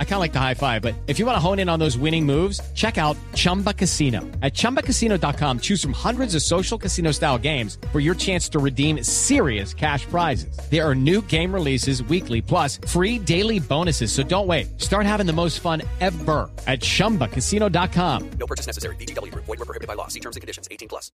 I kind of like the high five, but if you want to hone in on those winning moves, check out Chumba Casino. At ChumbaCasino.com, choose from hundreds of social casino style games for your chance to redeem serious cash prizes. There are new game releases weekly, plus free daily bonuses. So don't wait. Start having the most fun ever at ChumbaCasino.com. No purchase necessary. BGW. Void were prohibited by law. See terms and conditions. 18 plus.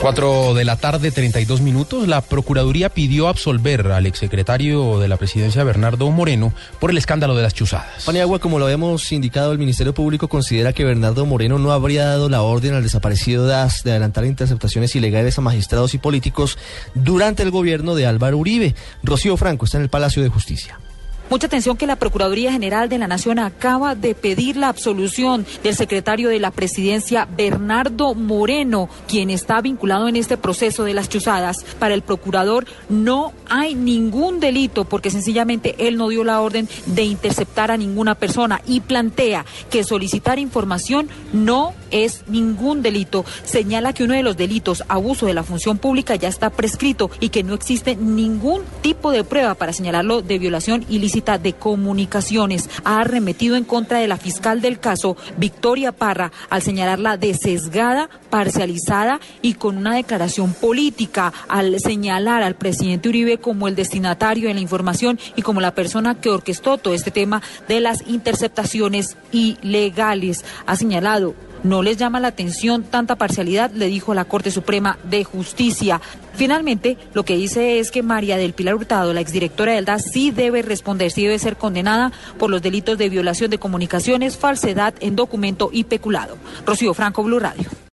4 de la tarde, 32 minutos. La Procuraduría pidió absolver al exsecretario de la presidencia, Bernardo Moreno, por el escándalo de las chuzadas. Paniagua, como lo habíamos indicado, el Ministerio Público considera que Bernardo Moreno no habría dado la orden al desaparecido DAS de adelantar interceptaciones ilegales a magistrados y políticos durante el gobierno de Álvaro Uribe. Rocío Franco está en el Palacio de Justicia. Mucha atención que la Procuraduría General de la Nación acaba de pedir la absolución del secretario de la Presidencia, Bernardo Moreno, quien está vinculado en este proceso de las chuzadas. Para el procurador no hay ningún delito porque sencillamente él no dio la orden de interceptar a ninguna persona y plantea que solicitar información no es ningún delito. Señala que uno de los delitos, abuso de la función pública, ya está prescrito y que no existe ningún tipo de prueba para señalarlo de violación de Comunicaciones ha arremetido en contra de la fiscal del caso, Victoria Parra, al señalarla de sesgada, parcializada y con una declaración política, al señalar al presidente Uribe como el destinatario de la información y como la persona que orquestó todo este tema de las interceptaciones ilegales. Ha señalado no les llama la atención tanta parcialidad, le dijo la Corte Suprema de Justicia. Finalmente, lo que dice es que María del Pilar Hurtado, la exdirectora del DAS, sí debe responder, sí debe ser condenada por los delitos de violación de comunicaciones, falsedad en documento y peculado. Rocío Franco, Blue Radio.